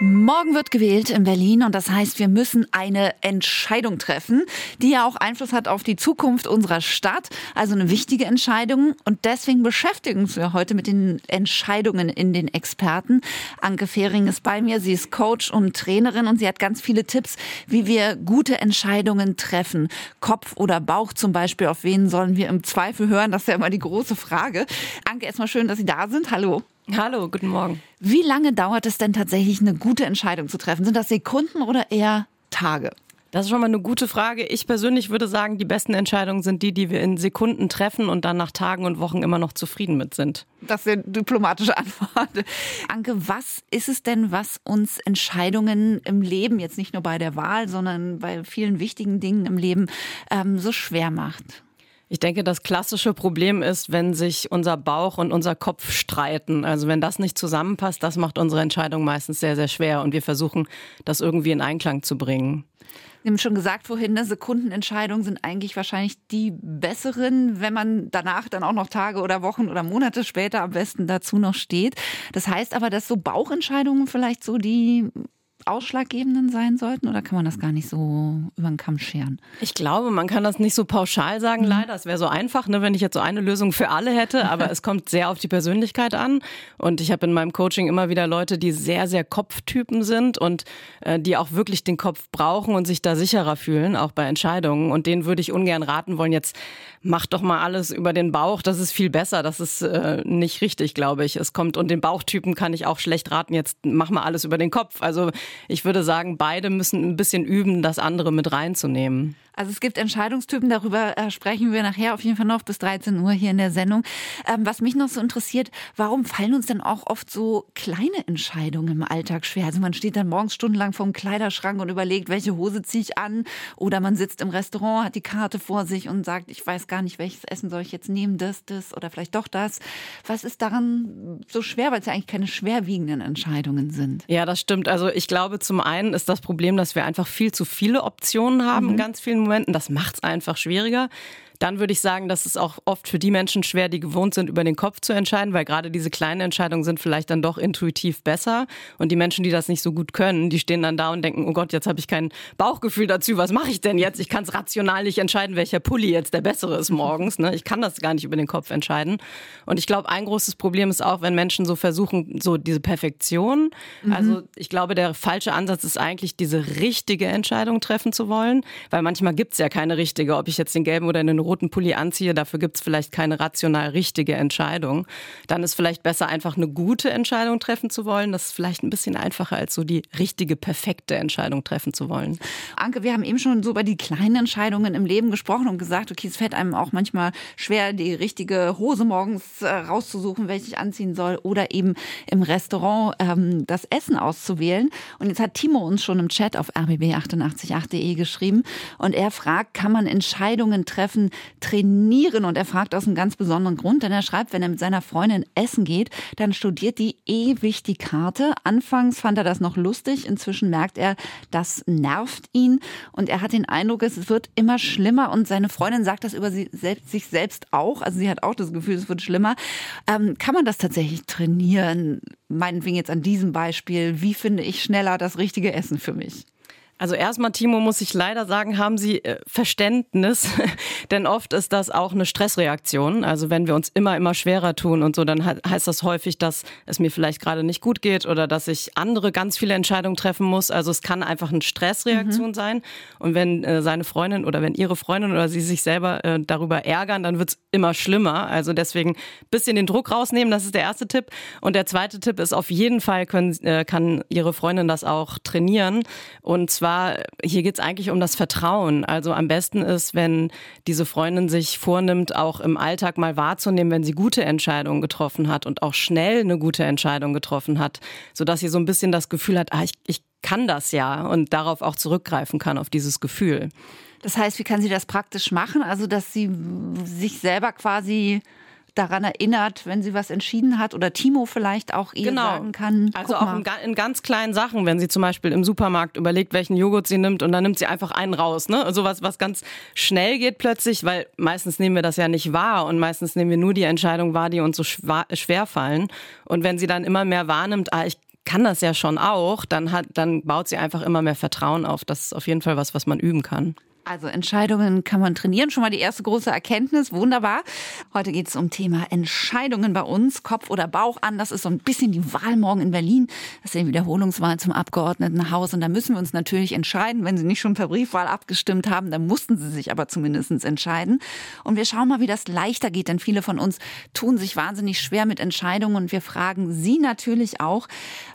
Morgen wird gewählt in Berlin und das heißt, wir müssen eine Entscheidung treffen, die ja auch Einfluss hat auf die Zukunft unserer Stadt. Also eine wichtige Entscheidung und deswegen beschäftigen uns wir heute mit den Entscheidungen in den Experten. Anke Fehring ist bei mir. Sie ist Coach und Trainerin und sie hat ganz viele Tipps, wie wir gute Entscheidungen treffen. Kopf oder Bauch zum Beispiel. Auf wen sollen wir im Zweifel hören? Das ist ja immer die große Frage. Anke, erstmal schön, dass Sie da sind. Hallo. Hallo, guten Morgen. Wie lange dauert es denn tatsächlich, eine gute Entscheidung zu treffen? Sind das Sekunden oder eher Tage? Das ist schon mal eine gute Frage. Ich persönlich würde sagen, die besten Entscheidungen sind die, die wir in Sekunden treffen und dann nach Tagen und Wochen immer noch zufrieden mit sind. Das sind diplomatische Antworten. Anke, was ist es denn, was uns Entscheidungen im Leben, jetzt nicht nur bei der Wahl, sondern bei vielen wichtigen Dingen im Leben, ähm, so schwer macht? Ich denke, das klassische Problem ist, wenn sich unser Bauch und unser Kopf streiten. Also wenn das nicht zusammenpasst, das macht unsere Entscheidung meistens sehr, sehr schwer und wir versuchen, das irgendwie in Einklang zu bringen. Sie haben schon gesagt vorhin, ne, Sekundenentscheidungen sind eigentlich wahrscheinlich die besseren, wenn man danach dann auch noch Tage oder Wochen oder Monate später am besten dazu noch steht. Das heißt aber, dass so Bauchentscheidungen vielleicht so die ausschlaggebenden sein sollten oder kann man das gar nicht so über den Kamm scheren? Ich glaube, man kann das nicht so pauschal sagen, mhm. leider. Es wäre so einfach, ne, wenn ich jetzt so eine Lösung für alle hätte, aber es kommt sehr auf die Persönlichkeit an. Und ich habe in meinem Coaching immer wieder Leute, die sehr, sehr Kopftypen sind und äh, die auch wirklich den Kopf brauchen und sich da sicherer fühlen, auch bei Entscheidungen. Und denen würde ich ungern raten wollen, jetzt mach doch mal alles über den Bauch, das ist viel besser. Das ist äh, nicht richtig, glaube ich. Es kommt, und den Bauchtypen kann ich auch schlecht raten, jetzt mach mal alles über den Kopf. Also ich würde sagen, beide müssen ein bisschen üben, das andere mit reinzunehmen. Also es gibt Entscheidungstypen, darüber äh, sprechen wir nachher auf jeden Fall noch bis 13 Uhr hier in der Sendung. Ähm, was mich noch so interessiert, warum fallen uns denn auch oft so kleine Entscheidungen im Alltag schwer? Also man steht dann morgens stundenlang vorm Kleiderschrank und überlegt, welche Hose ziehe ich an? Oder man sitzt im Restaurant, hat die Karte vor sich und sagt, ich weiß gar nicht, welches Essen soll ich jetzt nehmen, das, das oder vielleicht doch das. Was ist daran so schwer, weil es ja eigentlich keine schwerwiegenden Entscheidungen sind? Ja, das stimmt. Also ich glaube, zum einen ist das Problem, dass wir einfach viel zu viele Optionen haben mhm. ganz vielen Momenten. Das macht es einfach schwieriger. Dann würde ich sagen, dass es auch oft für die Menschen schwer, die gewohnt sind, über den Kopf zu entscheiden, weil gerade diese kleinen Entscheidungen sind vielleicht dann doch intuitiv besser. Und die Menschen, die das nicht so gut können, die stehen dann da und denken, oh Gott, jetzt habe ich kein Bauchgefühl dazu, was mache ich denn jetzt? Ich kann es rational nicht entscheiden, welcher Pulli jetzt der bessere ist morgens. Ne? Ich kann das gar nicht über den Kopf entscheiden. Und ich glaube, ein großes Problem ist auch, wenn Menschen so versuchen, so diese Perfektion. Mhm. Also ich glaube, der falsche Ansatz ist eigentlich, diese richtige Entscheidung treffen zu wollen, weil manchmal gibt es ja keine richtige, ob ich jetzt den gelben oder den roten Pulli anziehe, dafür gibt es vielleicht keine rational richtige Entscheidung. Dann ist vielleicht besser, einfach eine gute Entscheidung treffen zu wollen. Das ist vielleicht ein bisschen einfacher, als so die richtige, perfekte Entscheidung treffen zu wollen. Anke, wir haben eben schon so über die kleinen Entscheidungen im Leben gesprochen und gesagt, okay, es fällt einem auch manchmal schwer, die richtige Hose morgens äh, rauszusuchen, welche ich anziehen soll oder eben im Restaurant ähm, das Essen auszuwählen. Und jetzt hat Timo uns schon im Chat auf rbb888.de geschrieben und er fragt, kann man Entscheidungen treffen, trainieren. Und er fragt aus einem ganz besonderen Grund, denn er schreibt, wenn er mit seiner Freundin essen geht, dann studiert die ewig die Karte. Anfangs fand er das noch lustig, inzwischen merkt er, das nervt ihn und er hat den Eindruck, es wird immer schlimmer und seine Freundin sagt das über sie selbst, sich selbst auch. Also sie hat auch das Gefühl, es wird schlimmer. Ähm, kann man das tatsächlich trainieren? Meinetwegen jetzt an diesem Beispiel. Wie finde ich schneller das richtige Essen für mich? Also erstmal, Timo, muss ich leider sagen, haben Sie äh, Verständnis, denn oft ist das auch eine Stressreaktion. Also wenn wir uns immer, immer schwerer tun und so, dann heißt das häufig, dass es mir vielleicht gerade nicht gut geht oder dass ich andere ganz viele Entscheidungen treffen muss. Also es kann einfach eine Stressreaktion mhm. sein. Und wenn äh, seine Freundin oder wenn ihre Freundin oder sie sich selber äh, darüber ärgern, dann wird es immer schlimmer. Also deswegen ein bisschen den Druck rausnehmen, das ist der erste Tipp. Und der zweite Tipp ist auf jeden Fall, können, äh, kann ihre Freundin das auch trainieren. Und zwar zwar, hier geht es eigentlich um das Vertrauen. Also am besten ist, wenn diese Freundin sich vornimmt, auch im Alltag mal wahrzunehmen, wenn sie gute Entscheidungen getroffen hat und auch schnell eine gute Entscheidung getroffen hat, sodass sie so ein bisschen das Gefühl hat, ah, ich, ich kann das ja und darauf auch zurückgreifen kann, auf dieses Gefühl. Das heißt, wie kann sie das praktisch machen? Also, dass sie sich selber quasi daran erinnert, wenn sie was entschieden hat oder Timo vielleicht auch ihr genau. sagen kann. Also auch in, in, ganz kleinen Sachen, wenn sie zum Beispiel im Supermarkt überlegt, welchen Joghurt sie nimmt und dann nimmt sie einfach einen raus. Ne? Also was, was ganz schnell geht plötzlich, weil meistens nehmen wir das ja nicht wahr und meistens nehmen wir nur die Entscheidung wahr, die uns so schwer fallen. Und wenn sie dann immer mehr wahrnimmt, ah, ich kann das ja schon auch, dann hat, dann baut sie einfach immer mehr Vertrauen auf. Das ist auf jeden Fall was, was man üben kann. Also Entscheidungen kann man trainieren. Schon mal die erste große Erkenntnis. Wunderbar. Heute geht es um Thema Entscheidungen bei uns. Kopf oder Bauch an. Das ist so ein bisschen die Wahl morgen in Berlin. Das ist die Wiederholungswahl zum Abgeordnetenhaus. Und da müssen wir uns natürlich entscheiden. Wenn Sie nicht schon per Briefwahl abgestimmt haben, dann mussten Sie sich aber zumindest entscheiden. Und wir schauen mal, wie das leichter geht. Denn viele von uns tun sich wahnsinnig schwer mit Entscheidungen. Und wir fragen Sie natürlich auch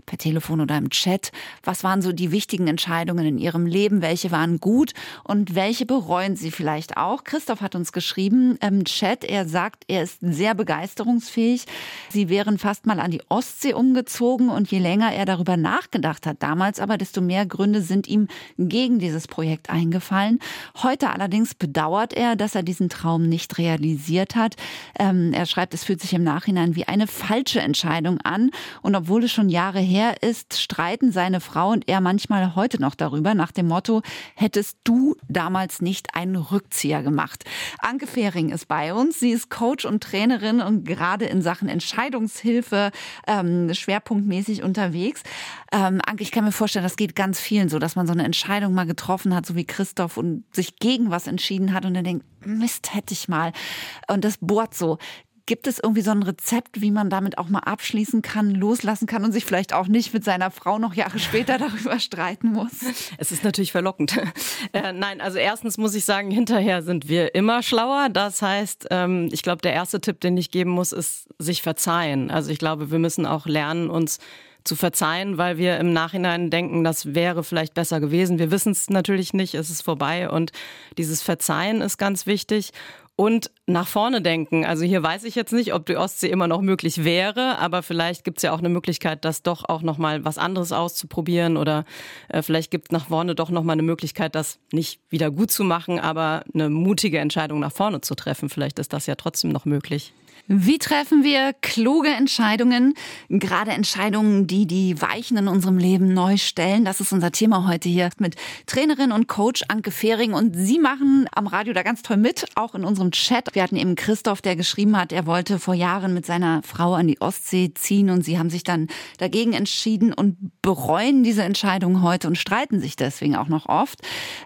per Telefon oder im Chat, was waren so die wichtigen Entscheidungen in Ihrem Leben? Welche waren gut? Und welche bereuen Sie vielleicht auch? Christoph hat uns geschrieben im Chat, er sagt, er ist sehr begeisterungsfähig. Sie wären fast mal an die Ostsee umgezogen und je länger er darüber nachgedacht hat damals, aber desto mehr Gründe sind ihm gegen dieses Projekt eingefallen. Heute allerdings bedauert er, dass er diesen Traum nicht realisiert hat. Ähm, er schreibt, es fühlt sich im Nachhinein wie eine falsche Entscheidung an und obwohl es schon Jahre her ist, streiten seine Frau und er manchmal heute noch darüber nach dem Motto, hättest du damals damals nicht einen Rückzieher gemacht. Anke Fehring ist bei uns. Sie ist Coach und Trainerin und gerade in Sachen Entscheidungshilfe ähm, schwerpunktmäßig unterwegs. Ähm, Anke, ich kann mir vorstellen, das geht ganz vielen so, dass man so eine Entscheidung mal getroffen hat, so wie Christoph, und sich gegen was entschieden hat und dann denkt, Mist, hätte ich mal. Und das bohrt so. Gibt es irgendwie so ein Rezept, wie man damit auch mal abschließen kann, loslassen kann und sich vielleicht auch nicht mit seiner Frau noch Jahre später darüber streiten muss? Es ist natürlich verlockend. Äh, nein, also erstens muss ich sagen, hinterher sind wir immer schlauer. Das heißt, ähm, ich glaube, der erste Tipp, den ich geben muss, ist sich verzeihen. Also ich glaube, wir müssen auch lernen, uns zu verzeihen, weil wir im Nachhinein denken, das wäre vielleicht besser gewesen. Wir wissen es natürlich nicht, es ist vorbei und dieses Verzeihen ist ganz wichtig und nach vorne denken. Also hier weiß ich jetzt nicht, ob die Ostsee immer noch möglich wäre, aber vielleicht gibt es ja auch eine Möglichkeit, das doch auch noch mal was anderes auszuprobieren oder äh, vielleicht gibt es nach vorne doch noch mal eine Möglichkeit, das nicht wieder gut zu machen, aber eine mutige Entscheidung nach vorne zu treffen. Vielleicht ist das ja trotzdem noch möglich. Wie treffen wir kluge Entscheidungen? Gerade Entscheidungen, die die Weichen in unserem Leben neu stellen. Das ist unser Thema heute hier mit Trainerin und Coach Anke Fehring. Und Sie machen am Radio da ganz toll mit, auch in unserem Chat. Wir hatten eben Christoph, der geschrieben hat, er wollte vor Jahren mit seiner Frau an die Ostsee ziehen und Sie haben sich dann dagegen entschieden und bereuen diese Entscheidung heute und streiten sich deswegen auch noch oft.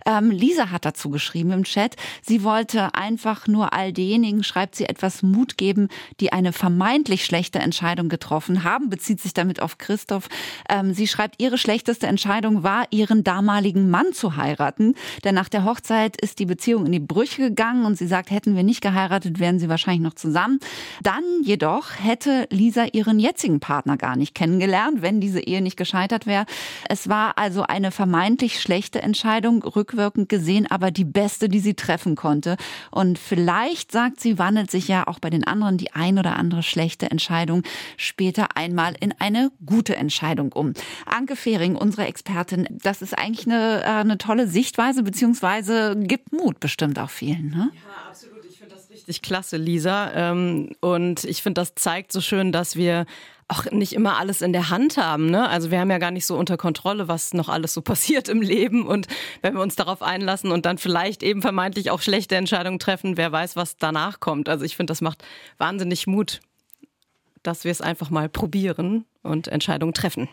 Ähm, Lisa hat dazu geschrieben im Chat, sie wollte einfach nur all denjenigen, schreibt sie, etwas Mut geben, die eine vermeintlich schlechte Entscheidung getroffen haben, bezieht sich damit auf Christoph. Ähm, sie schreibt, ihre schlechteste Entscheidung war, ihren damaligen Mann zu heiraten. Denn nach der Hochzeit ist die Beziehung in die Brüche gegangen und sie sagt, hätten wir nicht geheiratet, wären sie wahrscheinlich noch zusammen. Dann jedoch hätte Lisa ihren jetzigen Partner gar nicht kennengelernt, wenn diese Ehe nicht gescheitert wäre. Es war also eine vermeintlich schlechte Entscheidung, rückwirkend gesehen, aber die beste, die sie treffen konnte. Und vielleicht, sagt sie, wandelt sich ja auch bei den anderen die ein oder andere schlechte Entscheidung später einmal in eine gute Entscheidung um. Anke Fehring, unsere Expertin, das ist eigentlich eine, äh, eine tolle Sichtweise, beziehungsweise gibt Mut bestimmt auch vielen. Ne? Ja, absolut. Ich finde das richtig klasse, Lisa. Ähm, und ich finde, das zeigt so schön, dass wir auch nicht immer alles in der Hand haben. Ne? Also wir haben ja gar nicht so unter Kontrolle, was noch alles so passiert im Leben. Und wenn wir uns darauf einlassen und dann vielleicht eben vermeintlich auch schlechte Entscheidungen treffen, wer weiß, was danach kommt. Also ich finde, das macht wahnsinnig Mut, dass wir es einfach mal probieren und Entscheidungen treffen.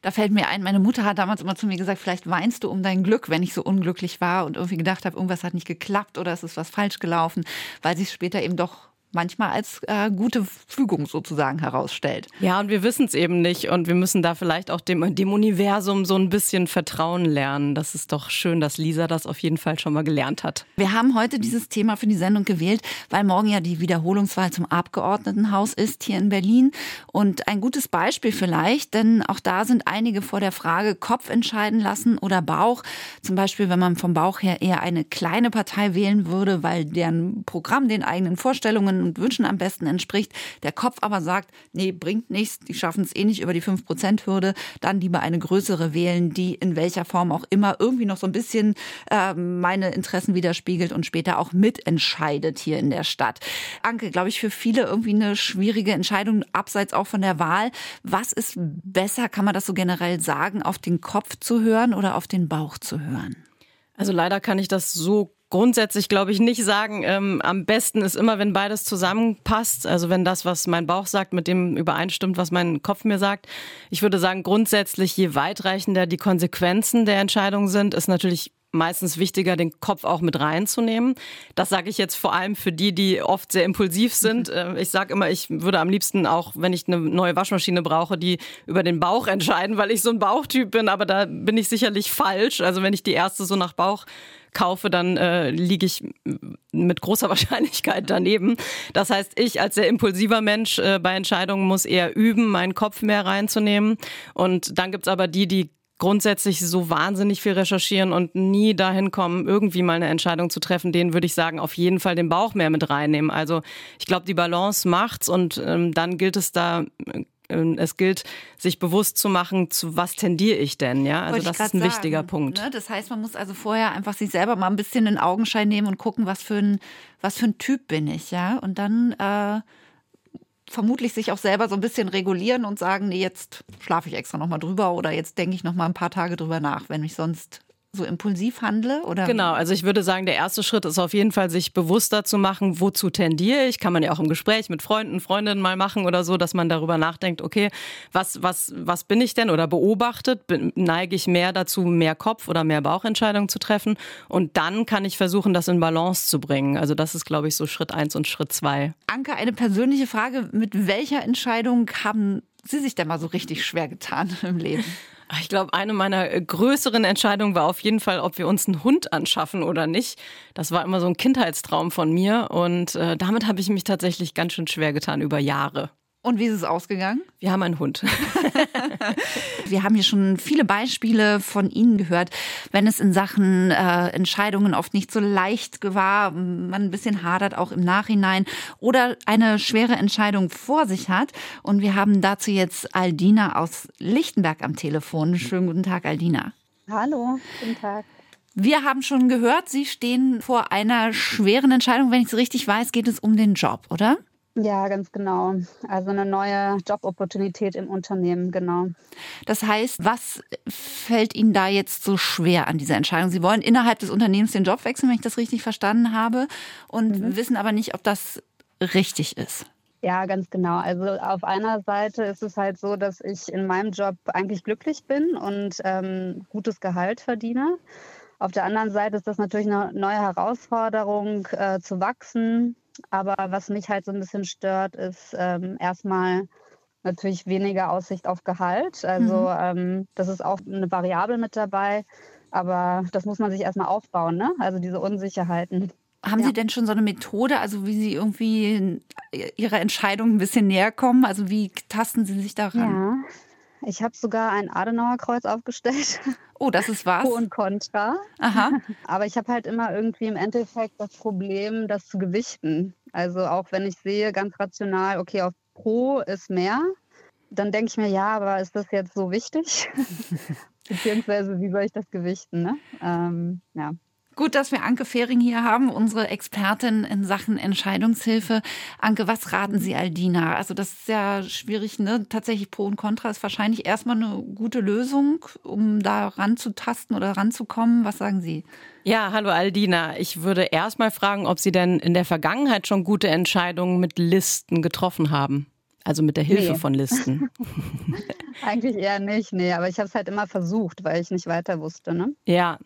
Da fällt mir ein, meine Mutter hat damals immer zu mir gesagt, vielleicht weinst du um dein Glück, wenn ich so unglücklich war und irgendwie gedacht habe, irgendwas hat nicht geklappt oder es ist was falsch gelaufen, weil sich später eben doch manchmal als äh, gute Fügung sozusagen herausstellt. Ja, und wir wissen es eben nicht und wir müssen da vielleicht auch dem, dem Universum so ein bisschen Vertrauen lernen. Das ist doch schön, dass Lisa das auf jeden Fall schon mal gelernt hat. Wir haben heute dieses Thema für die Sendung gewählt, weil morgen ja die Wiederholungswahl zum Abgeordnetenhaus ist hier in Berlin. Und ein gutes Beispiel vielleicht, denn auch da sind einige vor der Frage, Kopf entscheiden lassen oder Bauch. Zum Beispiel, wenn man vom Bauch her eher eine kleine Partei wählen würde, weil deren Programm den eigenen Vorstellungen Und Wünschen am besten entspricht, der Kopf aber sagt, nee, bringt nichts, die schaffen es eh nicht über die 5%-Hürde, dann lieber eine größere wählen, die in welcher Form auch immer irgendwie noch so ein bisschen äh, meine Interessen widerspiegelt und später auch mitentscheidet hier in der Stadt. Anke, glaube ich, für viele irgendwie eine schwierige Entscheidung, abseits auch von der Wahl. Was ist besser, kann man das so generell sagen, auf den Kopf zu hören oder auf den Bauch zu hören? Also leider kann ich das so grundsätzlich, glaube ich, nicht sagen. Ähm, am besten ist immer, wenn beides zusammenpasst. Also wenn das, was mein Bauch sagt, mit dem übereinstimmt, was mein Kopf mir sagt. Ich würde sagen, grundsätzlich, je weitreichender die Konsequenzen der Entscheidung sind, ist natürlich meistens wichtiger, den Kopf auch mit reinzunehmen. Das sage ich jetzt vor allem für die, die oft sehr impulsiv sind. Äh, ich sage immer, ich würde am liebsten auch, wenn ich eine neue Waschmaschine brauche, die über den Bauch entscheiden, weil ich so ein Bauchtyp bin. Aber da bin ich sicherlich falsch. Also wenn ich die erste so nach Bauch kaufe, dann äh, liege ich mit großer Wahrscheinlichkeit daneben. Das heißt, ich als sehr impulsiver Mensch äh, bei Entscheidungen muss eher üben, meinen Kopf mehr reinzunehmen. Und dann gibt's aber die, die grundsätzlich so wahnsinnig viel recherchieren und nie dahin kommen, irgendwie mal eine Entscheidung zu treffen, denen würde ich sagen, auf jeden Fall den Bauch mehr mit reinnehmen. Also ich glaube, die Balance macht's und ähm, dann gilt es da ähm, es gilt, sich bewusst zu machen, zu was tendiere ich denn, ja? Also das ist ein sagen, wichtiger Punkt. Ne? Das heißt, man muss also vorher einfach sich selber mal ein bisschen in Augenschein nehmen und gucken, was für ein, was für ein Typ bin ich, ja? Und dann äh, vermutlich sich auch selber so ein bisschen regulieren und sagen, nee, jetzt schlafe ich extra nochmal drüber oder jetzt denke ich nochmal ein paar Tage drüber nach, wenn ich sonst so impulsiv handle? Oder? Genau, also ich würde sagen, der erste Schritt ist auf jeden Fall, sich bewusster zu machen, wozu tendiere ich. Kann man ja auch im Gespräch mit Freunden, Freundinnen mal machen oder so, dass man darüber nachdenkt, okay, was, was, was bin ich denn oder beobachtet? Neige ich mehr dazu, mehr Kopf- oder mehr Bauchentscheidungen zu treffen? Und dann kann ich versuchen, das in Balance zu bringen. Also das ist, glaube ich, so Schritt eins und Schritt zwei. Anke, eine persönliche Frage. Mit welcher Entscheidung haben Sie sich denn mal so richtig schwer getan im Leben? Ich glaube, eine meiner äh, größeren Entscheidungen war auf jeden Fall, ob wir uns einen Hund anschaffen oder nicht. Das war immer so ein Kindheitstraum von mir und äh, damit habe ich mich tatsächlich ganz schön schwer getan über Jahre. Und wie ist es ausgegangen? Wir haben einen Hund. Wir haben hier schon viele Beispiele von Ihnen gehört, wenn es in Sachen äh, Entscheidungen oft nicht so leicht war, man ein bisschen hadert auch im Nachhinein oder eine schwere Entscheidung vor sich hat. Und wir haben dazu jetzt Aldina aus Lichtenberg am Telefon. Schönen guten Tag, Aldina. Hallo, guten Tag. Wir haben schon gehört, Sie stehen vor einer schweren Entscheidung. Wenn ich es richtig weiß, geht es um den Job, oder? Ja, ganz genau. Also eine neue Jobopportunität im Unternehmen, genau. Das heißt, was fällt Ihnen da jetzt so schwer an dieser Entscheidung? Sie wollen innerhalb des Unternehmens den Job wechseln, wenn ich das richtig verstanden habe, und mhm. wissen aber nicht, ob das richtig ist. Ja, ganz genau. Also auf einer Seite ist es halt so, dass ich in meinem Job eigentlich glücklich bin und ähm, gutes Gehalt verdiene. Auf der anderen Seite ist das natürlich eine neue Herausforderung, äh, zu wachsen, aber was mich halt so ein bisschen stört, ist ähm, erstmal natürlich weniger Aussicht auf Gehalt. Also mhm. ähm, das ist auch eine Variable mit dabei. Aber das muss man sich erstmal aufbauen, ne? Also diese Unsicherheiten. Haben ja. Sie denn schon so eine Methode, also wie Sie irgendwie Ihrer Entscheidung ein bisschen näher kommen? Also wie tasten Sie sich daran? Ja, ich habe sogar ein Adenauerkreuz aufgestellt. Oh, das ist was? Pro und Contra. Aha. Aber ich habe halt immer irgendwie im Endeffekt das Problem, das zu gewichten. Also auch wenn ich sehe, ganz rational, okay, auf Pro ist mehr, dann denke ich mir, ja, aber ist das jetzt so wichtig? Beziehungsweise, wie soll ich das gewichten? Ne? Ähm, ja. Gut, dass wir Anke Fehring hier haben, unsere Expertin in Sachen Entscheidungshilfe. Anke, was raten Sie Aldina? Also das ist ja schwierig, ne? Tatsächlich Pro und Contra ist wahrscheinlich erstmal eine gute Lösung, um da ranzutasten oder ranzukommen. Was sagen Sie? Ja, hallo Aldina. Ich würde erstmal fragen, ob Sie denn in der Vergangenheit schon gute Entscheidungen mit Listen getroffen haben. Also mit der Hilfe nee. von Listen. Eigentlich eher nicht, nee, aber ich habe es halt immer versucht, weil ich nicht weiter wusste. Ne? Ja,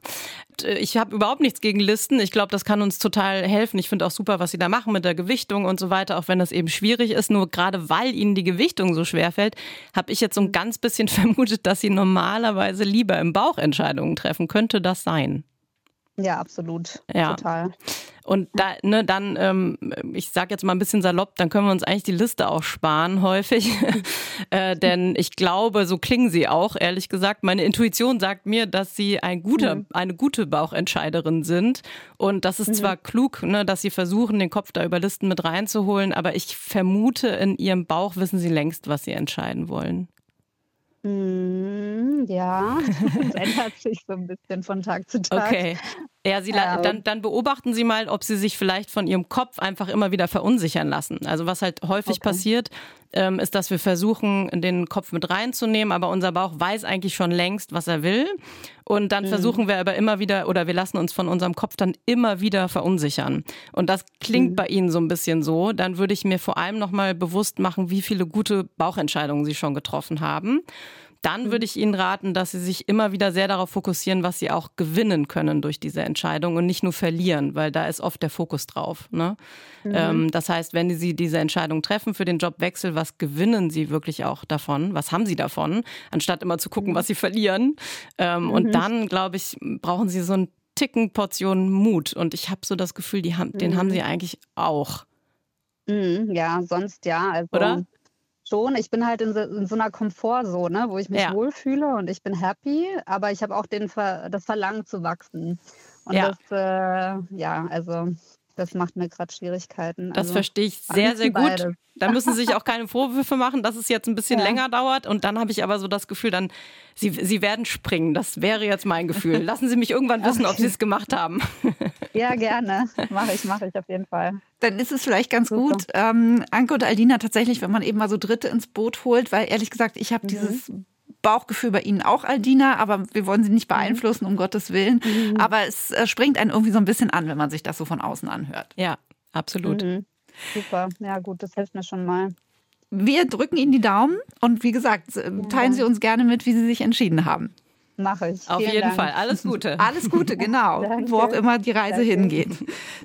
ich habe überhaupt nichts gegen Listen. Ich glaube, das kann uns total helfen. Ich finde auch super, was Sie da machen mit der Gewichtung und so weiter, auch wenn das eben schwierig ist. Nur gerade weil Ihnen die Gewichtung so schwer fällt, habe ich jetzt so ein ganz bisschen vermutet, dass Sie normalerweise lieber im Bauch Entscheidungen treffen. Könnte das sein? Ja, absolut. Ja. Total. Und da, ne, dann, ähm, ich sage jetzt mal ein bisschen salopp, dann können wir uns eigentlich die Liste auch sparen häufig. äh, denn ich glaube, so klingen sie auch, ehrlich gesagt. Meine Intuition sagt mir, dass sie ein guter, mhm. eine gute Bauchentscheiderin sind. Und das ist mhm. zwar klug, ne, dass sie versuchen, den Kopf da über Listen mit reinzuholen, aber ich vermute, in ihrem Bauch wissen sie längst, was sie entscheiden wollen. Hm, ja, das ändert sich so ein bisschen von Tag zu Tag. Okay. Ja, Sie, ähm. dann, dann beobachten Sie mal, ob Sie sich vielleicht von Ihrem Kopf einfach immer wieder verunsichern lassen. Also was halt häufig okay. passiert, ähm, ist, dass wir versuchen, den Kopf mit reinzunehmen, aber unser Bauch weiß eigentlich schon längst, was er will. Und dann mhm. versuchen wir aber immer wieder, oder wir lassen uns von unserem Kopf dann immer wieder verunsichern. Und das klingt mhm. bei Ihnen so ein bisschen so. Dann würde ich mir vor allem nochmal bewusst machen, wie viele gute Bauchentscheidungen Sie schon getroffen haben dann mhm. würde ich Ihnen raten, dass Sie sich immer wieder sehr darauf fokussieren, was Sie auch gewinnen können durch diese Entscheidung und nicht nur verlieren, weil da ist oft der Fokus drauf. Ne? Mhm. Ähm, das heißt, wenn Sie diese Entscheidung treffen für den Jobwechsel, was gewinnen Sie wirklich auch davon? Was haben Sie davon? Anstatt immer zu gucken, mhm. was Sie verlieren. Ähm, mhm. Und dann, glaube ich, brauchen Sie so einen Ticken Portion Mut. Und ich habe so das Gefühl, die haben, den haben Sie mhm. eigentlich auch. Mhm, ja, sonst ja. Also Oder? Schon. Ich bin halt in so, in so einer Komfortzone, wo ich mich ja. wohlfühle und ich bin happy, aber ich habe auch den Ver das Verlangen zu wachsen. Und ja. das, äh, ja, also das macht mir gerade Schwierigkeiten. Das also, verstehe ich sehr, sehr gut. Beides. Da müssen Sie sich auch keine Vorwürfe machen, dass es jetzt ein bisschen ja. länger dauert. Und dann habe ich aber so das Gefühl, dann Sie, Sie werden springen. Das wäre jetzt mein Gefühl. Lassen Sie mich irgendwann wissen, okay. ob Sie es gemacht haben. Ja, gerne. Mache ich, mache ich auf jeden Fall. Dann ist es vielleicht ganz Super. gut, ähm, Anke und Aldina tatsächlich, wenn man eben mal so Dritte ins Boot holt, weil ehrlich gesagt, ich habe mhm. dieses Bauchgefühl bei Ihnen auch, Aldina, aber wir wollen Sie nicht mhm. beeinflussen, um Gottes Willen. Mhm. Aber es äh, springt einen irgendwie so ein bisschen an, wenn man sich das so von außen anhört. Ja, absolut. Mhm. Super, ja gut, das hilft mir schon mal. Wir drücken Ihnen die Daumen und wie gesagt, teilen Sie uns gerne mit, wie Sie sich entschieden haben. Mache ich. Auf Vielen jeden Dank. Fall. Alles Gute. Alles Gute, genau. wo auch immer die Reise Danke. hingeht.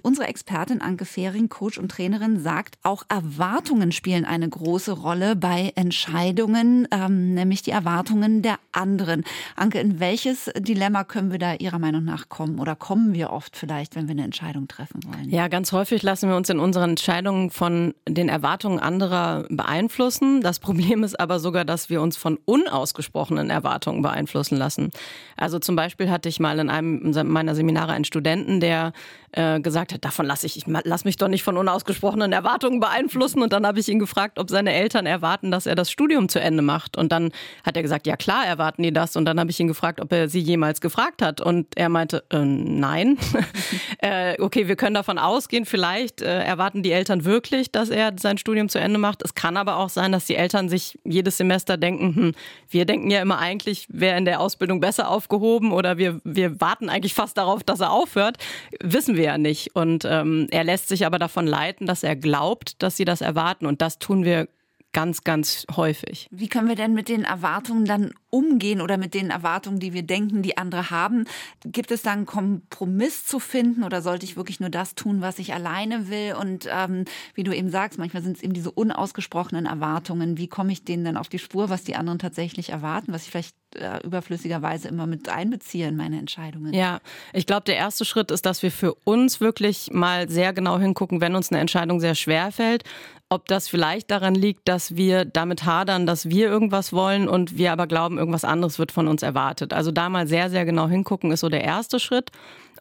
Unsere Expertin Anke Fehring, Coach und Trainerin, sagt, auch Erwartungen spielen eine große Rolle bei Entscheidungen, ähm, nämlich die Erwartungen der anderen. Anke, in welches Dilemma können wir da Ihrer Meinung nach kommen? Oder kommen wir oft vielleicht, wenn wir eine Entscheidung treffen wollen? Ja, ganz häufig lassen wir uns in unseren Entscheidungen von den Erwartungen anderer beeinflussen. Das Problem ist aber sogar, dass wir uns von unausgesprochenen Erwartungen beeinflussen lassen lassen. Also zum Beispiel hatte ich mal in einem meiner Seminare einen Studenten, der äh, gesagt hat, davon lasse ich, ich lass mich doch nicht von unausgesprochenen Erwartungen beeinflussen. Und dann habe ich ihn gefragt, ob seine Eltern erwarten, dass er das Studium zu Ende macht. Und dann hat er gesagt, ja klar erwarten die das. Und dann habe ich ihn gefragt, ob er sie jemals gefragt hat. Und er meinte, äh, nein. äh, okay, wir können davon ausgehen, vielleicht äh, erwarten die Eltern wirklich, dass er sein Studium zu Ende macht. Es kann aber auch sein, dass die Eltern sich jedes Semester denken, hm, wir denken ja immer eigentlich, wer in der Ausbildung besser aufgehoben oder wir, wir warten eigentlich fast darauf, dass er aufhört. Wissen wir wir ja nicht. Und ähm, er lässt sich aber davon leiten, dass er glaubt, dass sie das erwarten. Und das tun wir ganz, ganz häufig. Wie können wir denn mit den Erwartungen dann umgehen oder mit den Erwartungen, die wir denken, die andere haben? Gibt es da einen Kompromiss zu finden oder sollte ich wirklich nur das tun, was ich alleine will? Und ähm, wie du eben sagst, manchmal sind es eben diese unausgesprochenen Erwartungen. Wie komme ich denen dann auf die Spur, was die anderen tatsächlich erwarten, was ich vielleicht äh, überflüssigerweise immer mit einbeziehe in meine Entscheidungen? Ja, ich glaube, der erste Schritt ist, dass wir für uns wirklich mal sehr genau hingucken, wenn uns eine Entscheidung sehr schwer fällt, ob das vielleicht daran liegt, dass wir damit hadern, dass wir irgendwas wollen und wir aber glauben, irgendwas anderes wird von uns erwartet. Also da mal sehr, sehr genau hingucken ist so der erste Schritt.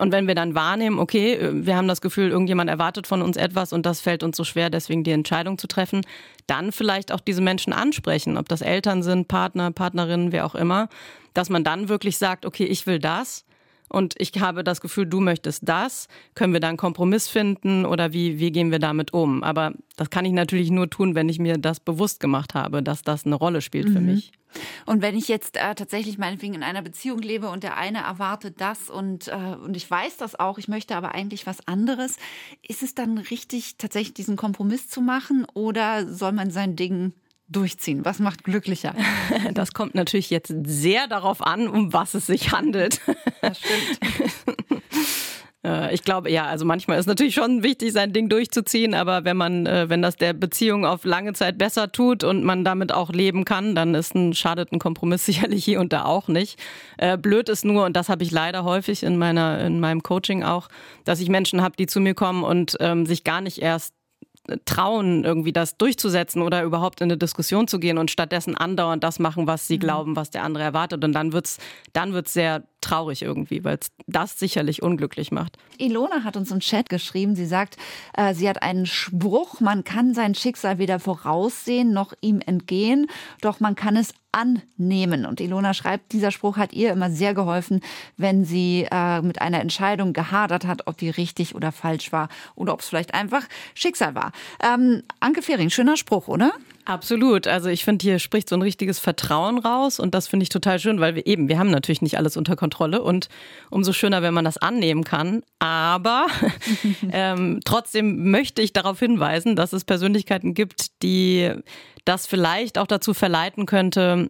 Und wenn wir dann wahrnehmen, okay, wir haben das Gefühl, irgendjemand erwartet von uns etwas und das fällt uns so schwer, deswegen die Entscheidung zu treffen, dann vielleicht auch diese Menschen ansprechen, ob das Eltern sind, Partner, Partnerinnen, wer auch immer, dass man dann wirklich sagt, okay, ich will das und ich habe das Gefühl, du möchtest das. Können wir da einen Kompromiss finden oder wie, wie gehen wir damit um? Aber das kann ich natürlich nur tun, wenn ich mir das bewusst gemacht habe, dass das eine Rolle spielt mhm. für mich. Und wenn ich jetzt äh, tatsächlich meinetwegen in einer Beziehung lebe und der eine erwartet das und, äh, und ich weiß das auch, ich möchte aber eigentlich was anderes, ist es dann richtig, tatsächlich diesen Kompromiss zu machen oder soll man sein Ding durchziehen? Was macht glücklicher? Das kommt natürlich jetzt sehr darauf an, um was es sich handelt. Das stimmt. Äh, ich glaube, ja, also manchmal ist natürlich schon wichtig, sein Ding durchzuziehen, aber wenn man, äh, wenn das der Beziehung auf lange Zeit besser tut und man damit auch leben kann, dann ist ein, schadet ein Kompromiss sicherlich hier und da auch nicht. Äh, blöd ist nur, und das habe ich leider häufig in meiner, in meinem Coaching auch, dass ich Menschen habe, die zu mir kommen und ähm, sich gar nicht erst trauen, irgendwie das durchzusetzen oder überhaupt in eine Diskussion zu gehen und stattdessen andauernd das machen, was sie mhm. glauben, was der andere erwartet. Und dann wird's, dann wird's sehr traurig irgendwie, weil es das sicherlich unglücklich macht. Ilona hat uns im Chat geschrieben, sie sagt, äh, sie hat einen Spruch, man kann sein Schicksal weder voraussehen noch ihm entgehen, doch man kann es annehmen. Und Ilona schreibt, dieser Spruch hat ihr immer sehr geholfen, wenn sie äh, mit einer Entscheidung gehadert hat, ob die richtig oder falsch war oder ob es vielleicht einfach Schicksal war. Ähm, Anke Fehring, schöner Spruch, oder? Absolut. Also ich finde, hier spricht so ein richtiges Vertrauen raus und das finde ich total schön, weil wir eben, wir haben natürlich nicht alles unter Kontrolle und umso schöner, wenn man das annehmen kann. Aber ähm, trotzdem möchte ich darauf hinweisen, dass es Persönlichkeiten gibt, die das vielleicht auch dazu verleiten könnte,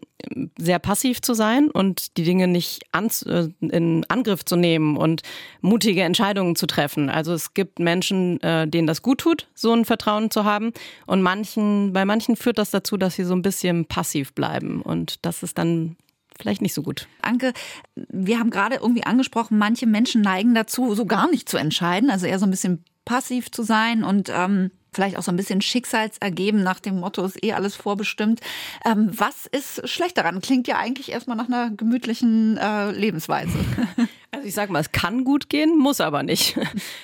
sehr passiv zu sein und die Dinge nicht äh, in Angriff zu nehmen und mutige Entscheidungen zu treffen. Also es gibt Menschen, äh, denen das gut tut, so ein Vertrauen zu haben. Und manchen, bei manchen führt das dazu, dass sie so ein bisschen passiv bleiben. Und das ist dann vielleicht nicht so gut. Anke, wir haben gerade irgendwie angesprochen, manche Menschen neigen dazu, so gar nicht zu entscheiden, also eher so ein bisschen passiv zu sein und ähm, vielleicht auch so ein bisschen schicksalsergeben nach dem Motto, ist eh alles vorbestimmt. Ähm, was ist schlecht daran? Klingt ja eigentlich erstmal nach einer gemütlichen äh, Lebensweise. Also ich sage mal, es kann gut gehen, muss aber nicht.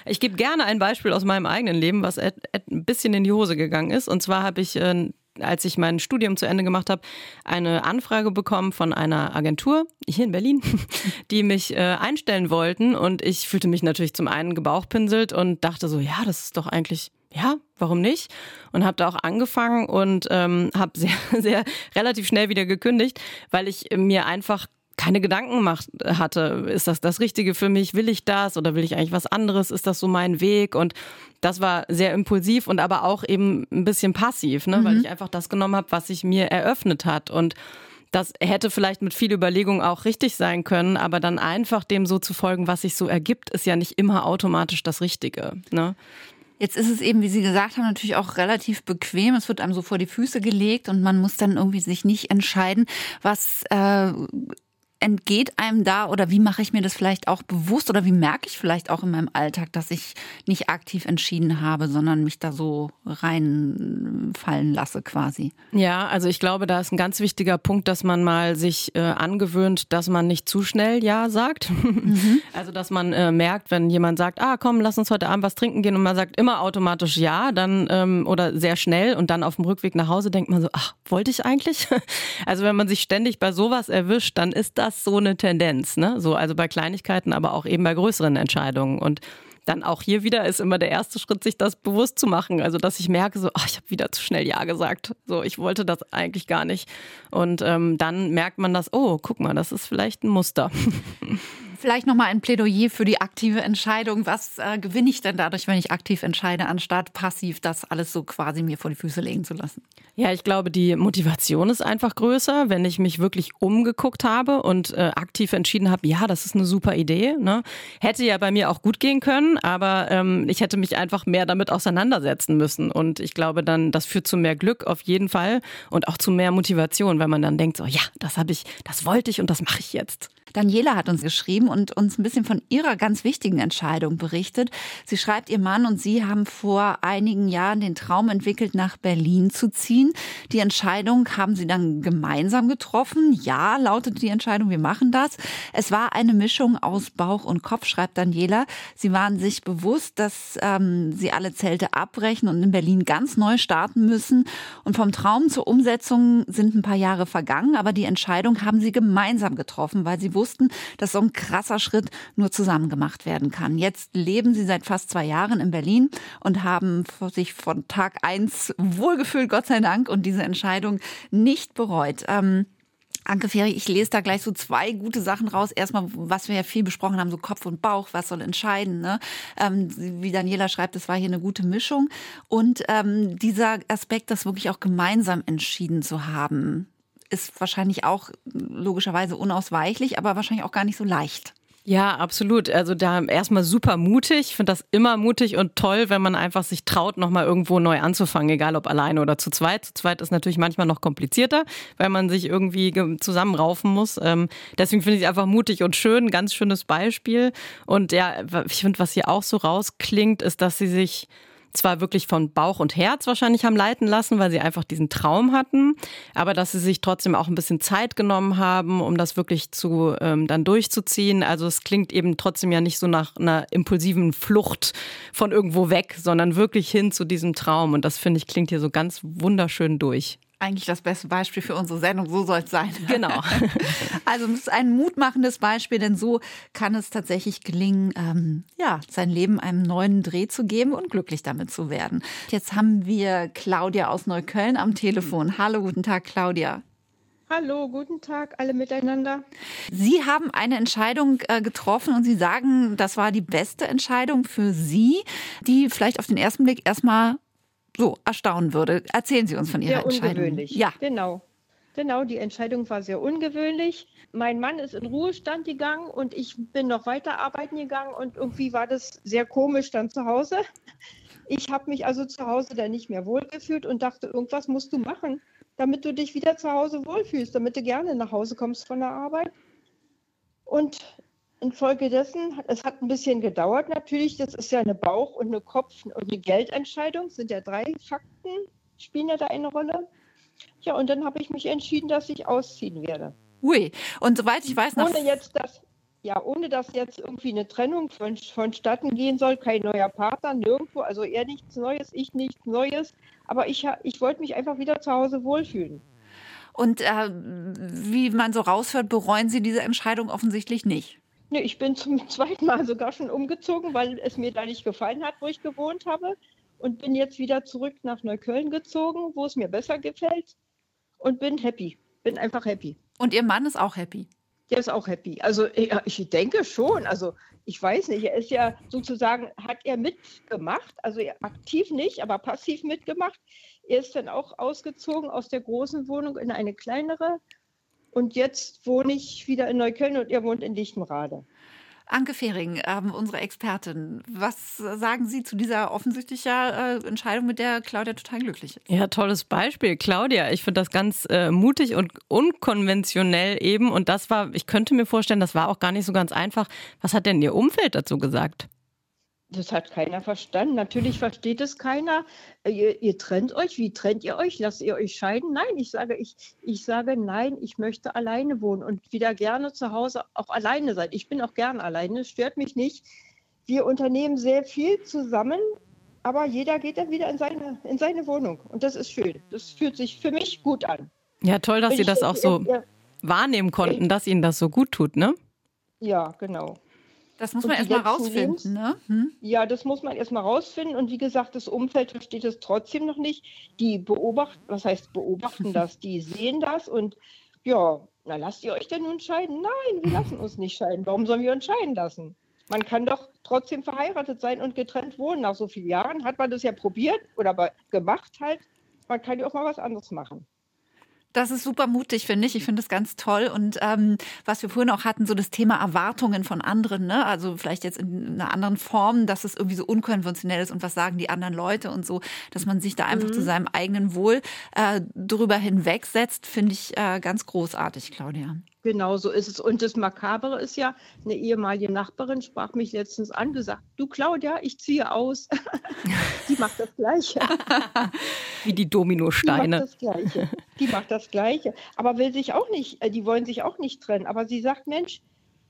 Ich gebe gerne ein Beispiel aus meinem eigenen Leben, was ein bisschen in die Hose gegangen ist. Und zwar habe ich äh, als ich mein Studium zu Ende gemacht habe, eine Anfrage bekommen von einer Agentur hier in Berlin, die mich äh, einstellen wollten. Und ich fühlte mich natürlich zum einen gebauchpinselt und dachte so, ja, das ist doch eigentlich ja, warum nicht? Und habe da auch angefangen und ähm, habe sehr, sehr relativ schnell wieder gekündigt, weil ich mir einfach keine Gedanken gemacht hatte. Ist das das Richtige für mich? Will ich das oder will ich eigentlich was anderes? Ist das so mein Weg? Und das war sehr impulsiv und aber auch eben ein bisschen passiv, ne? Mhm. weil ich einfach das genommen habe, was sich mir eröffnet hat. Und das hätte vielleicht mit viel Überlegung auch richtig sein können, aber dann einfach dem so zu folgen, was sich so ergibt, ist ja nicht immer automatisch das Richtige. Ne? Jetzt ist es eben, wie Sie gesagt haben, natürlich auch relativ bequem. Es wird einem so vor die Füße gelegt und man muss dann irgendwie sich nicht entscheiden, was äh, entgeht einem da oder wie mache ich mir das vielleicht auch bewusst oder wie merke ich vielleicht auch in meinem Alltag, dass ich nicht aktiv entschieden habe, sondern mich da so reinfallen lasse quasi? Ja, also ich glaube, da ist ein ganz wichtiger Punkt, dass man mal sich äh, angewöhnt, dass man nicht zu schnell Ja sagt. Mhm. Also dass man äh, merkt, wenn jemand sagt, ah komm, lass uns heute Abend was trinken gehen und man sagt immer automatisch Ja, dann ähm, oder sehr schnell und dann auf dem Rückweg nach Hause denkt man so, ach, wollte ich eigentlich? Also wenn man sich ständig bei sowas erwischt, dann ist das so eine Tendenz, ne? So, also bei Kleinigkeiten, aber auch eben bei größeren Entscheidungen. Und dann auch hier wieder ist immer der erste Schritt, sich das bewusst zu machen. Also, dass ich merke, so, ach, ich habe wieder zu schnell Ja gesagt. So, ich wollte das eigentlich gar nicht. Und ähm, dann merkt man das, oh, guck mal, das ist vielleicht ein Muster. Vielleicht nochmal ein Plädoyer für die aktive Entscheidung. Was äh, gewinne ich denn dadurch, wenn ich aktiv entscheide, anstatt passiv das alles so quasi mir vor die Füße legen zu lassen? Ja, ich glaube, die Motivation ist einfach größer, wenn ich mich wirklich umgeguckt habe und äh, aktiv entschieden habe, ja, das ist eine super Idee. Ne? Hätte ja bei mir auch gut gehen können, aber ähm, ich hätte mich einfach mehr damit auseinandersetzen müssen. Und ich glaube dann, das führt zu mehr Glück auf jeden Fall und auch zu mehr Motivation, weil man dann denkt, so ja, das habe ich, das wollte ich und das mache ich jetzt. Daniela hat uns geschrieben und uns ein bisschen von ihrer ganz wichtigen Entscheidung berichtet. Sie schreibt, ihr Mann und sie haben vor einigen Jahren den Traum entwickelt, nach Berlin zu ziehen. Die Entscheidung haben sie dann gemeinsam getroffen. Ja, lautet die Entscheidung, wir machen das. Es war eine Mischung aus Bauch und Kopf, schreibt Daniela. Sie waren sich bewusst, dass ähm, sie alle Zelte abbrechen und in Berlin ganz neu starten müssen. Und vom Traum zur Umsetzung sind ein paar Jahre vergangen, aber die Entscheidung haben sie gemeinsam getroffen, weil sie wussten, wussten, dass so ein krasser Schritt nur zusammen gemacht werden kann. Jetzt leben sie seit fast zwei Jahren in Berlin und haben sich von Tag eins wohlgefühlt, Gott sei Dank, und diese Entscheidung nicht bereut. Ähm, Anke Ferry, ich lese da gleich so zwei gute Sachen raus. Erstmal, was wir ja viel besprochen haben, so Kopf und Bauch, was soll entscheiden. Ne? Ähm, wie Daniela schreibt, es war hier eine gute Mischung. Und ähm, dieser Aspekt, das wirklich auch gemeinsam entschieden zu haben ist wahrscheinlich auch logischerweise unausweichlich, aber wahrscheinlich auch gar nicht so leicht. Ja, absolut. Also da erstmal super mutig. Ich finde das immer mutig und toll, wenn man einfach sich traut, nochmal irgendwo neu anzufangen, egal ob alleine oder zu zweit. Zu zweit ist natürlich manchmal noch komplizierter, weil man sich irgendwie zusammenraufen muss. Ähm, deswegen finde ich es einfach mutig und schön. Ganz schönes Beispiel. Und ja, ich finde, was hier auch so rausklingt, ist, dass sie sich zwar wirklich von Bauch und Herz wahrscheinlich haben leiten lassen, weil sie einfach diesen Traum hatten, aber dass sie sich trotzdem auch ein bisschen Zeit genommen haben, um das wirklich zu ähm, dann durchzuziehen. Also es klingt eben trotzdem ja nicht so nach einer impulsiven Flucht von irgendwo weg, sondern wirklich hin zu diesem Traum. Und das finde ich klingt hier so ganz wunderschön durch eigentlich das beste Beispiel für unsere Sendung. So soll es sein. Genau. Also es ist ein mutmachendes Beispiel, denn so kann es tatsächlich gelingen, ähm, ja, sein Leben einem neuen Dreh zu geben und glücklich damit zu werden. Jetzt haben wir Claudia aus Neukölln am Telefon. Hallo, guten Tag, Claudia. Hallo, guten Tag alle miteinander. Sie haben eine Entscheidung äh, getroffen und Sie sagen, das war die beste Entscheidung für Sie, die vielleicht auf den ersten Blick erstmal so erstaunen würde. Erzählen Sie uns von Ihrer sehr Entscheidung. Ungewöhnlich. Ja, genau. Genau, die Entscheidung war sehr ungewöhnlich. Mein Mann ist in Ruhestand gegangen und ich bin noch weiter arbeiten gegangen und irgendwie war das sehr komisch dann zu Hause. Ich habe mich also zu Hause dann nicht mehr wohlgefühlt und dachte, irgendwas musst du machen, damit du dich wieder zu Hause wohlfühlst, damit du gerne nach Hause kommst von der Arbeit. Und Infolgedessen, es hat ein bisschen gedauert natürlich, das ist ja eine Bauch- und eine Kopf- und eine Geldentscheidung, sind ja drei Fakten, spielen ja da eine Rolle. Ja, und dann habe ich mich entschieden, dass ich ausziehen werde. Ui, und soweit ich weiß, ohne jetzt das, ja, ohne dass jetzt irgendwie eine Trennung von, vonstatten gehen soll, kein neuer Partner, nirgendwo, also er nichts Neues, ich nichts Neues, aber ich, ich wollte mich einfach wieder zu Hause wohlfühlen. Und äh, wie man so raushört, bereuen Sie diese Entscheidung offensichtlich nicht. Nee, ich bin zum zweiten Mal sogar schon umgezogen, weil es mir da nicht gefallen hat, wo ich gewohnt habe. Und bin jetzt wieder zurück nach Neukölln gezogen, wo es mir besser gefällt. Und bin happy. Bin einfach happy. Und Ihr Mann ist auch happy? Der ist auch happy. Also ich denke schon. Also ich weiß nicht, er ist ja sozusagen, hat er mitgemacht, also aktiv nicht, aber passiv mitgemacht. Er ist dann auch ausgezogen aus der großen Wohnung in eine kleinere und jetzt wohne ich wieder in Neukölln und er wohnt in Lichtenrade. Anke Fehring, äh, unsere Expertin. Was sagen Sie zu dieser offensichtlichen äh, Entscheidung, mit der Claudia total glücklich ist? Ja, tolles Beispiel. Claudia, ich finde das ganz äh, mutig und unkonventionell eben. Und das war, ich könnte mir vorstellen, das war auch gar nicht so ganz einfach. Was hat denn Ihr Umfeld dazu gesagt? Das hat keiner verstanden. Natürlich versteht es keiner. Äh, ihr, ihr, trennt euch. Wie trennt ihr euch? Lasst ihr euch scheiden? Nein, ich sage, ich, ich sage nein, ich möchte alleine wohnen und wieder gerne zu Hause auch alleine sein. Ich bin auch gern alleine, es stört mich nicht. Wir unternehmen sehr viel zusammen, aber jeder geht dann wieder in seine, in seine Wohnung. Und das ist schön. Das fühlt sich für mich gut an. Ja, toll, dass ich, Sie das auch so ja, wahrnehmen konnten, dass Ihnen das so gut tut, ne? Ja, genau. Das muss man erstmal rausfinden, ne? Hm? Ja, das muss man erstmal rausfinden. Und wie gesagt, das Umfeld versteht es trotzdem noch nicht. Die beobachten, was heißt beobachten das? Die sehen das und ja, na lasst ihr euch denn nun scheiden? Nein, wir lassen uns nicht scheiden. Warum sollen wir uns scheiden lassen? Man kann doch trotzdem verheiratet sein und getrennt wohnen. Nach so vielen Jahren hat man das ja probiert oder gemacht halt. Man kann ja auch mal was anderes machen. Das ist super mutig, finde ich. Ich finde es ganz toll. Und ähm, was wir vorhin auch hatten, so das Thema Erwartungen von anderen, ne? also vielleicht jetzt in einer anderen Form, dass es irgendwie so unkonventionell ist und was sagen die anderen Leute und so, dass man sich da einfach mhm. zu seinem eigenen Wohl äh, drüber hinwegsetzt, finde ich äh, ganz großartig, Claudia. Genau so ist es. Und das Makabere ist ja, eine ehemalige Nachbarin sprach mich letztens an, gesagt, du Claudia, ich ziehe aus. die macht das Gleiche. Wie die Dominosteine. Die macht das Gleiche. Die macht das Gleiche. Aber will sich auch nicht, äh, die wollen sich auch nicht trennen. Aber sie sagt, Mensch,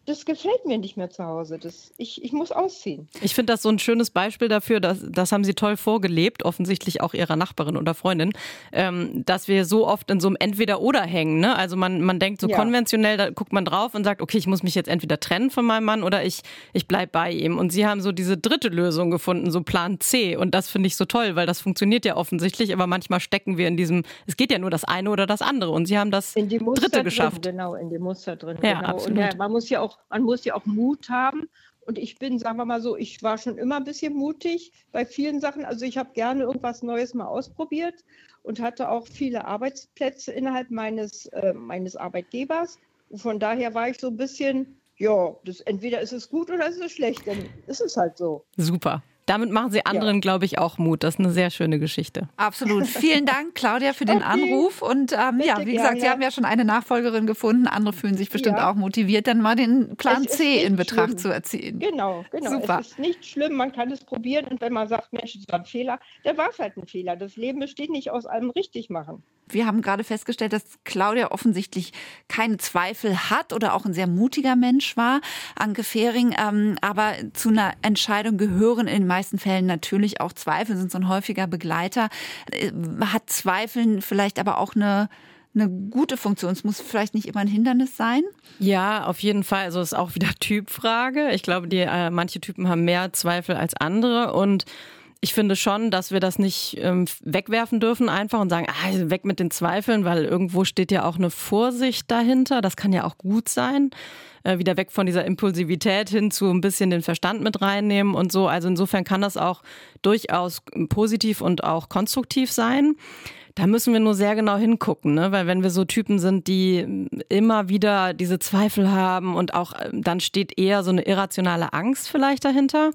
das gefällt mir nicht mehr zu Hause. Das, ich, ich muss ausziehen. Ich finde das so ein schönes Beispiel dafür, dass, das haben Sie toll vorgelebt, offensichtlich auch Ihrer Nachbarin oder Freundin, ähm, dass wir so oft in so einem Entweder-Oder hängen. Ne? Also man, man denkt so ja. konventionell, da guckt man drauf und sagt, okay, ich muss mich jetzt entweder trennen von meinem Mann oder ich, ich bleibe bei ihm. Und Sie haben so diese dritte Lösung gefunden, so Plan C. Und das finde ich so toll, weil das funktioniert ja offensichtlich, aber manchmal stecken wir in diesem, es geht ja nur das eine oder das andere. Und Sie haben das dritte geschafft. Drin, genau, in dem Muster drin. Ja, genau. absolut. Und ja, man muss ja auch man muss ja auch Mut haben. Und ich bin, sagen wir mal so, ich war schon immer ein bisschen mutig bei vielen Sachen. Also ich habe gerne irgendwas Neues mal ausprobiert und hatte auch viele Arbeitsplätze innerhalb meines, äh, meines Arbeitgebers. Und von daher war ich so ein bisschen ja, das, entweder ist es gut oder ist es schlecht, ist es halt so. Super. Damit machen Sie anderen, ja. glaube ich, auch Mut. Das ist eine sehr schöne Geschichte. Absolut. Vielen Dank, Claudia, für den okay. Anruf. Und ähm, ja, wie gesagt, Sie haben ja schon eine Nachfolgerin gefunden. Andere fühlen sich bestimmt ja. auch motiviert, dann mal den Plan C in Betracht schlimm. zu erziehen. Genau, genau. Super. Es ist nicht schlimm, man kann es probieren. Und wenn man sagt, Mensch, das war ein Fehler, dann war es halt ein Fehler. Das Leben besteht nicht aus allem richtig machen. Wir haben gerade festgestellt, dass Claudia offensichtlich keine Zweifel hat oder auch ein sehr mutiger Mensch war, Anke Fehring. Ähm, aber zu einer Entscheidung gehören in den meisten Fällen natürlich auch Zweifel, sind so ein häufiger Begleiter. Äh, hat Zweifeln vielleicht aber auch eine eine gute Funktion. Es muss vielleicht nicht immer ein Hindernis sein. Ja, auf jeden Fall. Also es ist auch wieder Typfrage. Ich glaube, die, äh, manche Typen haben mehr Zweifel als andere und ich finde schon, dass wir das nicht ähm, wegwerfen dürfen einfach und sagen, ah, weg mit den Zweifeln, weil irgendwo steht ja auch eine Vorsicht dahinter. Das kann ja auch gut sein. Äh, wieder weg von dieser Impulsivität hin zu ein bisschen den Verstand mit reinnehmen und so. Also insofern kann das auch durchaus positiv und auch konstruktiv sein. Da müssen wir nur sehr genau hingucken, ne? weil wenn wir so Typen sind, die immer wieder diese Zweifel haben und auch ähm, dann steht eher so eine irrationale Angst vielleicht dahinter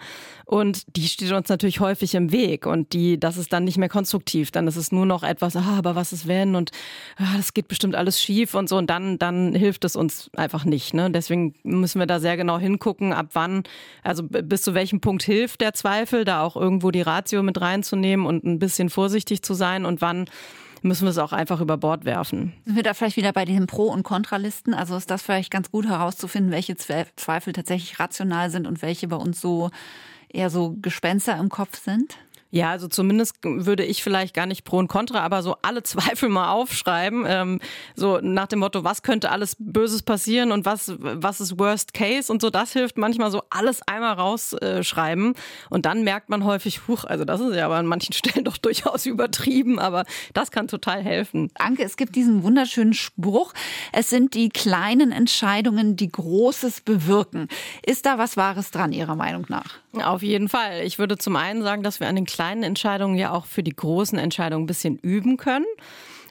und die steht uns natürlich häufig im Weg und die, das ist dann nicht mehr konstruktiv, dann ist es nur noch etwas, ah, aber was ist wenn und ah, das geht bestimmt alles schief und so und dann, dann hilft es uns einfach nicht. Ne? Deswegen müssen wir da sehr genau hingucken, ab wann, also bis zu welchem Punkt hilft der Zweifel, da auch irgendwo die Ratio mit reinzunehmen und ein bisschen vorsichtig zu sein und wann müssen wir es auch einfach über Bord werfen. Sind wir da vielleicht wieder bei den Pro- und Kontralisten? Also ist das vielleicht ganz gut herauszufinden, welche Zweifel tatsächlich rational sind und welche bei uns so eher so Gespenster im Kopf sind? Ja, also zumindest würde ich vielleicht gar nicht pro und contra, aber so alle Zweifel mal aufschreiben. Ähm, so nach dem Motto, was könnte alles Böses passieren und was, was ist Worst Case und so. Das hilft manchmal so alles einmal rausschreiben. und dann merkt man häufig, huch, also das ist ja aber an manchen Stellen doch durchaus übertrieben, aber das kann total helfen. Danke, es gibt diesen wunderschönen Spruch. Es sind die kleinen Entscheidungen, die Großes bewirken. Ist da was Wahres dran, Ihrer Meinung nach? Auf jeden Fall. Ich würde zum einen sagen, dass wir an den kleinen Entscheidungen ja auch für die großen Entscheidungen ein bisschen üben können.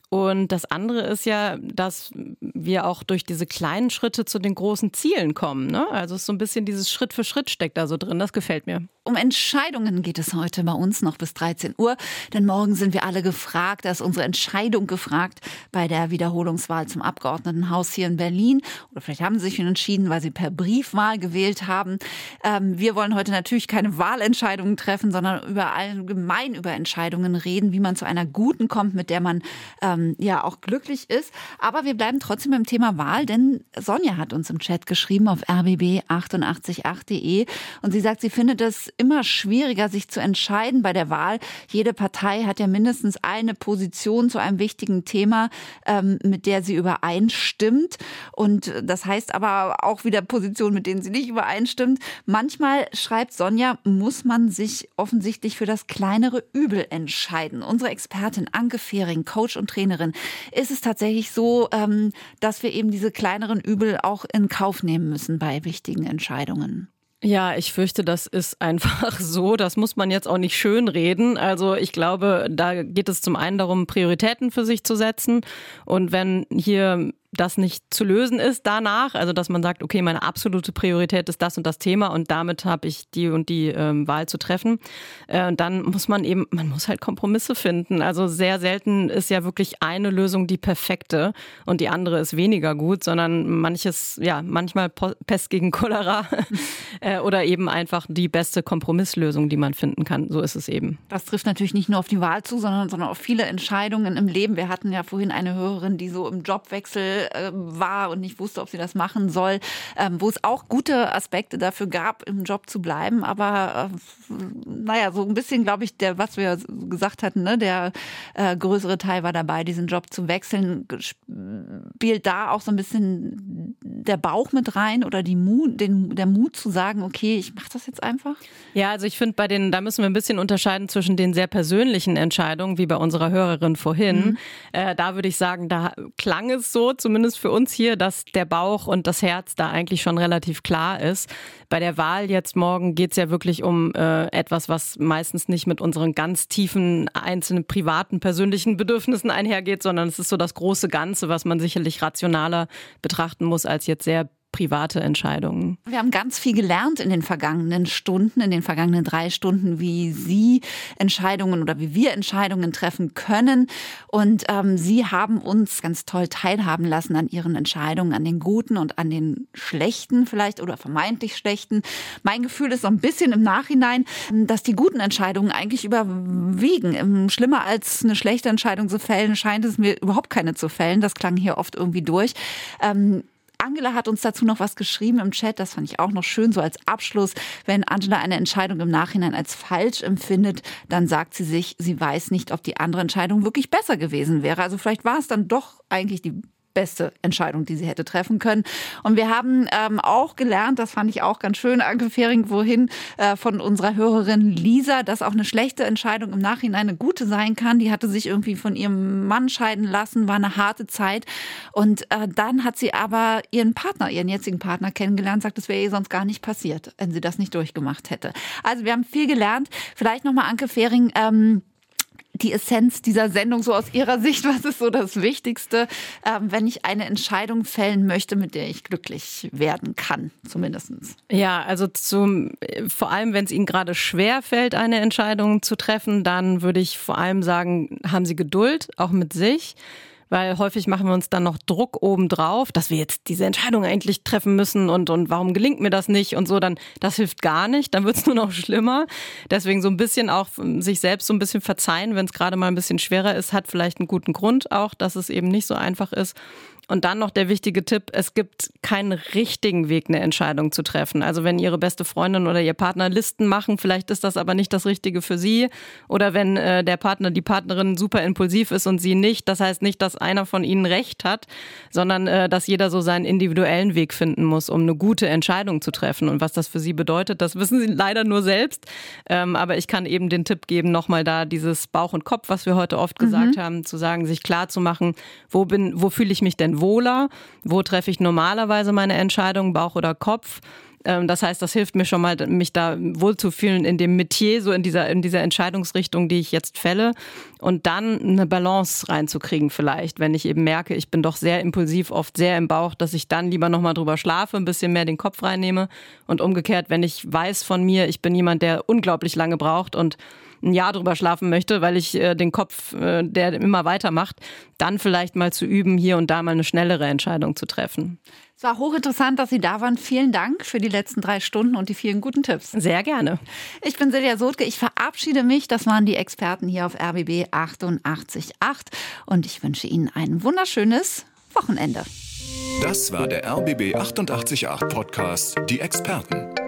Und das andere ist ja, dass wir auch durch diese kleinen Schritte zu den großen Zielen kommen. Ne? Also so ein bisschen dieses Schritt für Schritt steckt da so drin. Das gefällt mir. Um Entscheidungen geht es heute bei uns noch bis 13 Uhr. Denn morgen sind wir alle gefragt. Da ist unsere Entscheidung gefragt bei der Wiederholungswahl zum Abgeordnetenhaus hier in Berlin. Oder vielleicht haben sie sich entschieden, weil sie per Briefwahl gewählt haben. Ähm, wir wollen heute natürlich keine Wahlentscheidungen treffen, sondern über allgemein über Entscheidungen reden, wie man zu einer guten kommt, mit der man ähm, ja auch glücklich ist. Aber wir bleiben trotzdem beim Thema Wahl, denn Sonja hat uns im Chat geschrieben auf rbb888.de und sie sagt, sie findet es immer schwieriger, sich zu entscheiden bei der Wahl. Jede Partei hat ja mindestens eine Position zu einem wichtigen Thema, ähm, mit der sie übereinstimmt. Und das heißt aber auch wieder Positionen, mit denen sie nicht übereinstimmt. Manchmal, schreibt Sonja, muss man sich offensichtlich für das kleinere Übel entscheiden. Unsere Expertin Anke Fehring, Coach und Trainerin, ist es tatsächlich so, ähm, dass wir eben diese kleineren Übel auch in Kauf nehmen müssen bei wichtigen Entscheidungen? Ja, ich fürchte, das ist einfach so. Das muss man jetzt auch nicht schön reden. Also ich glaube, da geht es zum einen darum, Prioritäten für sich zu setzen. Und wenn hier das nicht zu lösen ist danach, also dass man sagt, okay, meine absolute Priorität ist das und das Thema und damit habe ich die und die ähm, Wahl zu treffen, äh, dann muss man eben, man muss halt Kompromisse finden. Also sehr selten ist ja wirklich eine Lösung die perfekte und die andere ist weniger gut, sondern manches, ja, manchmal Pest gegen Cholera äh, oder eben einfach die beste Kompromisslösung, die man finden kann. So ist es eben. Das trifft natürlich nicht nur auf die Wahl zu, sondern, sondern auf viele Entscheidungen im Leben. Wir hatten ja vorhin eine Hörerin, die so im Jobwechsel äh, war und nicht wusste, ob sie das machen soll, ähm, wo es auch gute Aspekte dafür gab, im Job zu bleiben. Aber äh, naja, so ein bisschen, glaube ich, der, was wir gesagt hatten, ne, der äh, größere Teil war dabei, diesen Job zu wechseln. Spielt da auch so ein bisschen der Bauch mit rein oder die Mut, den, der Mut zu sagen, okay, ich mache das jetzt einfach? Ja, also ich finde, bei den, da müssen wir ein bisschen unterscheiden zwischen den sehr persönlichen Entscheidungen, wie bei unserer Hörerin vorhin. Mhm. Äh, da würde ich sagen, da klang es so, zu zumindest für uns hier, dass der Bauch und das Herz da eigentlich schon relativ klar ist. Bei der Wahl jetzt morgen geht es ja wirklich um äh, etwas, was meistens nicht mit unseren ganz tiefen, einzelnen, privaten, persönlichen Bedürfnissen einhergeht, sondern es ist so das große Ganze, was man sicherlich rationaler betrachten muss als jetzt sehr private Entscheidungen. Wir haben ganz viel gelernt in den vergangenen Stunden, in den vergangenen drei Stunden, wie Sie Entscheidungen oder wie wir Entscheidungen treffen können. Und ähm, Sie haben uns ganz toll teilhaben lassen an Ihren Entscheidungen, an den guten und an den schlechten vielleicht oder vermeintlich schlechten. Mein Gefühl ist so ein bisschen im Nachhinein, dass die guten Entscheidungen eigentlich überwiegen. Schlimmer als eine schlechte Entscheidung zu fällen, scheint es mir überhaupt keine zu fällen. Das klang hier oft irgendwie durch. Ähm, Angela hat uns dazu noch was geschrieben im Chat, das fand ich auch noch schön, so als Abschluss. Wenn Angela eine Entscheidung im Nachhinein als falsch empfindet, dann sagt sie sich, sie weiß nicht, ob die andere Entscheidung wirklich besser gewesen wäre. Also vielleicht war es dann doch eigentlich die beste Entscheidung, die sie hätte treffen können. Und wir haben ähm, auch gelernt, das fand ich auch ganz schön, Anke Fehring, wohin äh, von unserer Hörerin Lisa, dass auch eine schlechte Entscheidung im Nachhinein eine gute sein kann. Die hatte sich irgendwie von ihrem Mann scheiden lassen, war eine harte Zeit. Und äh, dann hat sie aber ihren Partner, ihren jetzigen Partner kennengelernt, sagt, das wäre ihr sonst gar nicht passiert, wenn sie das nicht durchgemacht hätte. Also wir haben viel gelernt. Vielleicht nochmal Anke Fehring, ähm, die Essenz dieser Sendung so aus Ihrer Sicht? Was ist so das Wichtigste, ähm, wenn ich eine Entscheidung fällen möchte, mit der ich glücklich werden kann, zumindest? Ja, also zum, vor allem, wenn es Ihnen gerade schwer fällt, eine Entscheidung zu treffen, dann würde ich vor allem sagen, haben Sie Geduld, auch mit sich weil häufig machen wir uns dann noch Druck obendrauf, dass wir jetzt diese Entscheidung endlich treffen müssen und, und warum gelingt mir das nicht und so, dann das hilft gar nicht, dann wird es nur noch schlimmer. Deswegen so ein bisschen auch sich selbst so ein bisschen verzeihen, wenn es gerade mal ein bisschen schwerer ist, hat vielleicht einen guten Grund auch, dass es eben nicht so einfach ist. Und dann noch der wichtige Tipp, es gibt keinen richtigen Weg, eine Entscheidung zu treffen. Also wenn Ihre beste Freundin oder Ihr Partner Listen machen, vielleicht ist das aber nicht das Richtige für Sie. Oder wenn äh, der Partner, die Partnerin super impulsiv ist und Sie nicht. Das heißt nicht, dass einer von Ihnen recht hat, sondern äh, dass jeder so seinen individuellen Weg finden muss, um eine gute Entscheidung zu treffen. Und was das für Sie bedeutet, das wissen Sie leider nur selbst. Ähm, aber ich kann eben den Tipp geben, nochmal da dieses Bauch und Kopf, was wir heute oft gesagt mhm. haben, zu sagen, sich klar zu machen, wo bin, wo fühle ich mich denn wohler? Wo treffe ich normalerweise meine Entscheidung, Bauch oder Kopf? Ähm, das heißt, das hilft mir schon mal, mich da wohlzufühlen in dem Metier, so in dieser, in dieser Entscheidungsrichtung, die ich jetzt fälle. Und dann eine Balance reinzukriegen vielleicht, wenn ich eben merke, ich bin doch sehr impulsiv, oft sehr im Bauch, dass ich dann lieber nochmal drüber schlafe, ein bisschen mehr den Kopf reinnehme. Und umgekehrt, wenn ich weiß von mir, ich bin jemand, der unglaublich lange braucht und ein Jahr drüber schlafen möchte, weil ich äh, den Kopf, äh, der immer weitermacht, dann vielleicht mal zu üben, hier und da mal eine schnellere Entscheidung zu treffen. Es war hochinteressant, dass Sie da waren. Vielen Dank für die letzten drei Stunden und die vielen guten Tipps. Sehr gerne. Ich bin Silja Sotke. Ich verabschiede mich. Das waren die Experten hier auf RBB 888 und ich wünsche Ihnen ein wunderschönes Wochenende. Das war der RBB 888 Podcast, die Experten.